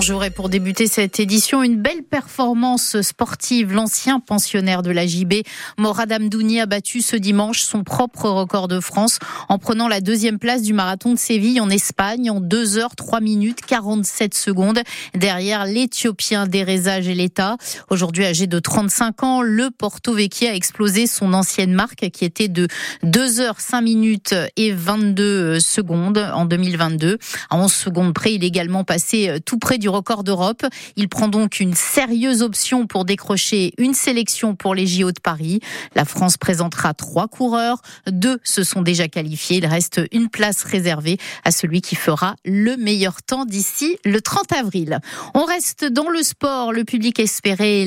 Bonjour et pour débuter cette édition, une belle performance sportive. L'ancien pensionnaire de la JB, Morad Amdouni, a battu ce dimanche son propre record de France en prenant la deuxième place du marathon de Séville en Espagne en 2 heures 3 minutes 47 secondes derrière l'Éthiopien Dereza l'État. Aujourd'hui âgé de 35 ans, le Porto Vecchia a explosé son ancienne marque qui était de 2 heures 5 minutes et 22 secondes en 2022. À 11 secondes près, il est également passé tout près du record d'Europe. Il prend donc une sérieuse option pour décrocher une sélection pour les JO de Paris. La France présentera trois coureurs. Deux se sont déjà qualifiés. Il reste une place réservée à celui qui fera le meilleur temps d'ici le 30 avril. On reste dans le sport. Le public espérait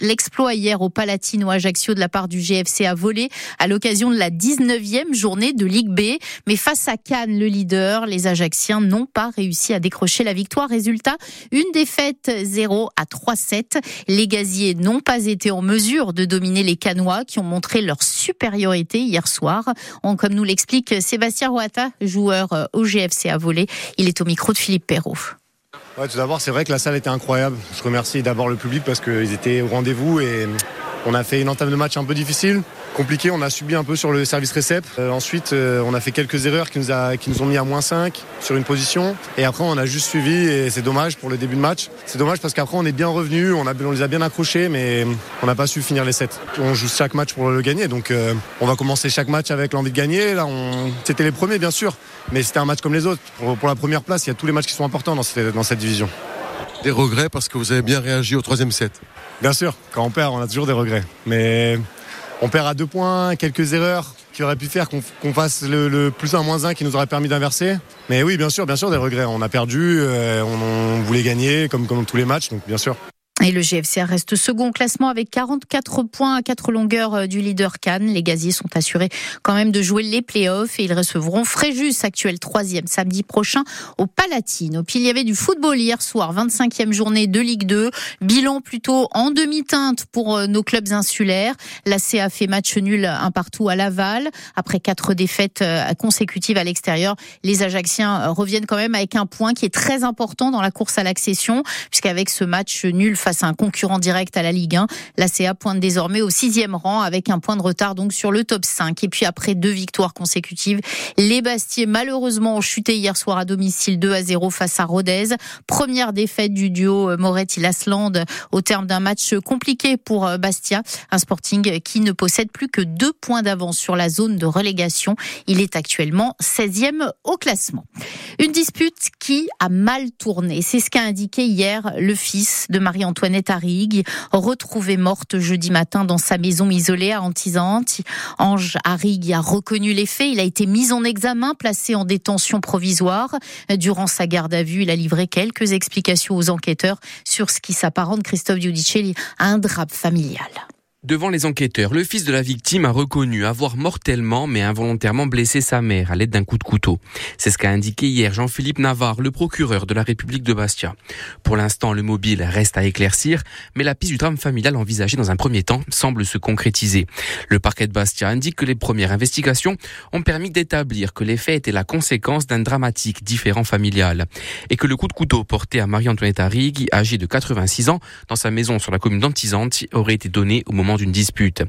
l'exploit hier au Palatino Ajaccio de la part du GFC à voler à l'occasion de la 19e journée de Ligue B. Mais face à Cannes, le leader, les Ajacciens n'ont pas réussi à décrocher la victoire. Résultat, une défaite 0 à 3-7. Les gaziers n'ont pas été en mesure de dominer les Canois qui ont montré leur supériorité hier soir. comme nous l'explique Sébastien Roata, joueur euh, au GFC à voler. Il est au micro de Philippe Perrault. tout d'abord, c'est vrai que la salle était incroyable. Je remercie d'abord le public parce qu'ils étaient au rendez-vous et on a fait une entame de match un peu difficile, compliquée. On a subi un peu sur le service récep. Euh, ensuite, euh, on a fait quelques erreurs qui nous, a, qui nous ont mis à moins 5 sur une position. Et après, on a juste suivi et c'est dommage pour le début de match. C'est dommage parce qu'après, on est bien revenu, on, on les a bien accrochés, mais on n'a pas su finir les 7. On joue chaque match pour le gagner, donc euh, on va commencer chaque match avec l'envie de gagner. Là, on... c'était les premiers, bien sûr, mais c'était un match comme les autres. Pour, la première place, il y a tous les matchs qui sont importants dans cette, dans cette division. Des regrets parce que vous avez bien réagi au troisième set Bien sûr, quand on perd, on a toujours des regrets. Mais on perd à deux points, quelques erreurs qui auraient pu faire qu'on fasse le, plus un moins un qui nous aurait permis d'inverser. Mais oui, bien sûr, bien sûr, des regrets. On a perdu, euh, on, voulait gagner comme, comme tous les matchs, donc bien sûr. Et le GFC reste second au classement avec 44 points à 4 longueurs euh, du leader Cannes. Les gaziers sont assurés quand même de jouer les playoffs et ils recevront Fréjus, actuel troisième, samedi prochain au Palatine. Puis il y avait du football hier soir, 25e journée de Ligue 2. Bilan plutôt en demi-teinte pour euh, nos clubs insulaires. La CA fait match nul un partout à Laval. Après quatre défaites euh, consécutives à l'extérieur, les Ajacciens reviennent quand même avec un point qui est très important dans la course à l'accession, puisqu'avec ce match nul un concurrent direct à la Ligue 1. La CA pointe désormais au sixième rang avec un point de retard donc sur le top 5. Et puis après deux victoires consécutives, les Bastiers malheureusement ont chuté hier soir à domicile 2 à 0 face à Rodez. Première défaite du duo euh, Moretti-Lasland au terme d'un match compliqué pour euh, Bastia. Un Sporting qui ne possède plus que deux points d'avance sur la zone de relégation. Il est actuellement 16e au classement. Une dispute qui a mal tourné. C'est ce qu'a indiqué hier le fils de Marie-Antoine Antoinette Arrigue, retrouvée morte jeudi matin dans sa maison isolée à Antisante. Ange Arrigue a reconnu les faits. Il a été mis en examen, placé en détention provisoire. Durant sa garde à vue, il a livré quelques explications aux enquêteurs sur ce qui s'apparente, Christophe Giudicelli, à un drap familial. Devant les enquêteurs, le fils de la victime a reconnu avoir mortellement mais involontairement blessé sa mère à l'aide d'un coup de couteau. C'est ce qu'a indiqué hier Jean-Philippe Navarre, le procureur de la République de Bastia. Pour l'instant, le mobile reste à éclaircir, mais la piste du drame familial envisagée dans un premier temps semble se concrétiser. Le parquet de Bastia indique que les premières investigations ont permis d'établir que les faits étaient la conséquence d'un dramatique différent familial et que le coup de couteau porté à Marie-Antoinette Arrigui, âgée de 86 ans, dans sa maison sur la commune d'Antisante, aurait été donné au moment d'une dispute.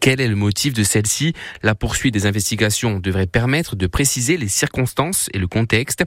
Quel est le motif de celle-ci? La poursuite des investigations devrait permettre de préciser les circonstances et le contexte.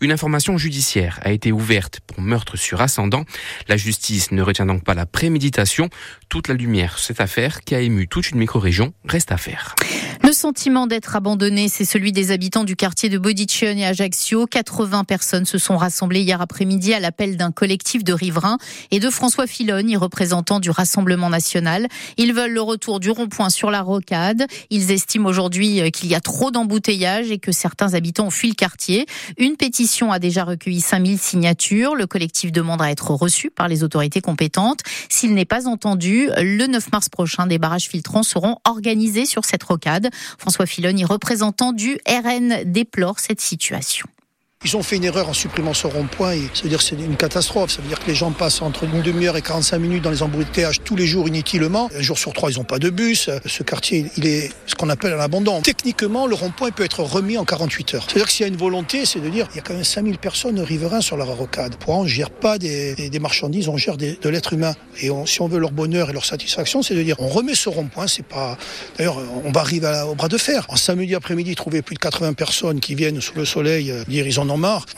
Une information judiciaire a été ouverte pour meurtre sur ascendant. La justice ne retient donc pas la préméditation. Toute la lumière sur cette affaire qui a ému toute une micro-région reste à faire. Le sentiment d'être abandonné, c'est celui des habitants du quartier de Bodicion et Ajaccio. 80 personnes se sont rassemblées hier après-midi à l'appel d'un collectif de riverains et de François Filoni, représentant du Rassemblement national. Ils veulent le retour du rond-point sur la rocade. Ils estiment aujourd'hui euh, qu'il y a trop d'embouteillages et que certains habitants ont fui le quartier. Une pétition a déjà recueilli 5000 signatures. Le collectif demande à être reçu par les autorités compétentes. S'il n'est pas entendu, le 9 mars prochain, des barrages filtrants seront organisés sur cette rocade. François Filoni, représentant du RN, déplore cette situation. Ils ont fait une erreur en supprimant ce rond-point et ça veut dire c'est une catastrophe. Ça veut dire que les gens passent entre une demi-heure et 45 minutes dans les embouteillages tous les jours inutilement. Un jour sur trois, ils n'ont pas de bus. Ce quartier, il est ce qu'on appelle un abandon. Techniquement, le rond-point peut être remis en 48 heures. C'est-à-dire que s'il y a une volonté, c'est de dire il y a quand même 5000 personnes riverains sur la rocade. Pour on ne gère pas des, marchandises, on gère de l'être humain. Et si on veut leur bonheur et leur satisfaction, c'est de dire on remet ce rond-point. C'est pas. D'ailleurs, on va arriver au bras de fer. En samedi après-midi, trouver plus de 80 personnes qui viennent sous le soleil euh, dire ils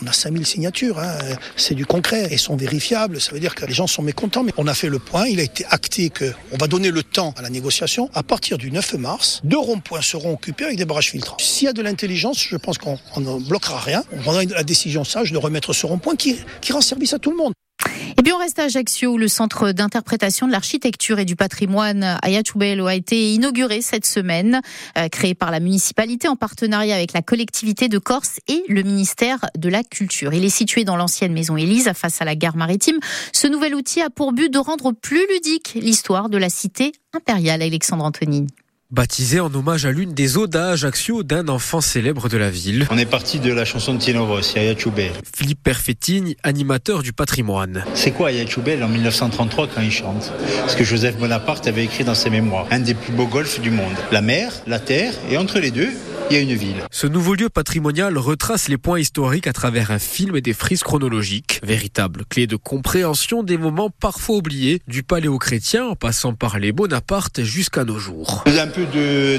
On a 5000 signatures. Hein. C'est du concret et sont vérifiables. Ça veut dire que les gens sont mécontents. Mais on a fait le point. Il a été acté qu'on va donner le temps à la négociation. À partir du 9 mars, deux ronds-points seront occupés avec des barrages filtrants. S'il y a de l'intelligence, je pense qu'on ne bloquera rien. On prendra la décision sage de remettre ce rond-point qui rend service à tout le monde. Et puis on reste à Ajaccio où le centre d'interprétation de l'architecture et du patrimoine Ayatubelo a été inauguré cette semaine, euh, créé par la municipalité en partenariat avec la collectivité de Corse et le ministère de la Culture. Il est situé dans l'ancienne maison Élise face à la gare maritime. Ce nouvel outil a pour but de rendre plus ludique l'histoire de la cité impériale Alexandre Antonini baptisé en hommage à l'une des odes à Ajaccio d'un enfant célèbre de la ville. On est parti de la chanson de Tino Rossi, Ayachoubel. Philippe Perfettini, animateur du patrimoine. C'est quoi Ayachoubel en 1933 quand il chante? Ce que Joseph Bonaparte avait écrit dans ses mémoires. Un des plus beaux golfs du monde. La mer, la terre, et entre les deux, y a une ville. Ce nouveau lieu patrimonial retrace les points historiques à travers un film et des frises chronologiques. Véritable clé de compréhension des moments parfois oubliés, du paléo-chrétien en passant par les Bonaparte jusqu'à nos jours. Un peu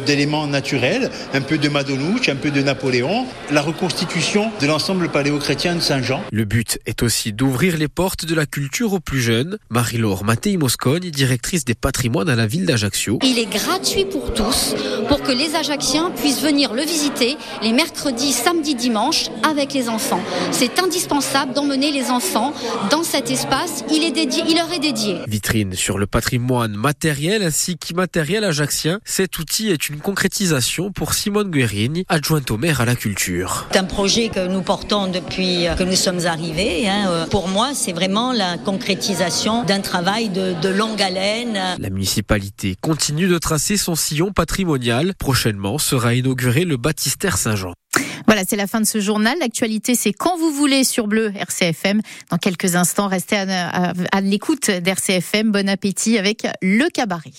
d'éléments naturels, un peu de Madonouche, un peu de Napoléon, la reconstitution de l'ensemble paléo-chrétien de Saint-Jean. Le but est aussi d'ouvrir les portes de la culture aux plus jeunes. Marie-Laure Mattei Moscone, directrice des patrimoines à la ville d'Ajaccio. Il est gratuit pour tous, pour que les Ajacciens puissent venir le visiter les mercredis, samedis, dimanches avec les enfants. C'est indispensable d'emmener les enfants dans cet espace. Il, est dédié, il leur est dédié. Vitrine sur le patrimoine matériel ainsi qu'immatériel ajaxien. Cet outil est une concrétisation pour Simone Guérini, adjointe au maire à la culture. C'est un projet que nous portons depuis que nous sommes arrivés. Hein. Pour moi, c'est vraiment la concrétisation d'un travail de, de longue haleine. La municipalité continue de tracer son sillon patrimonial. Prochainement sera inauguré le baptistère Saint-Jean. Voilà, c'est la fin de ce journal. L'actualité, c'est quand vous voulez sur Bleu RCFM. Dans quelques instants, restez à, à l'écoute d'RCFM. Bon appétit avec le cabaret.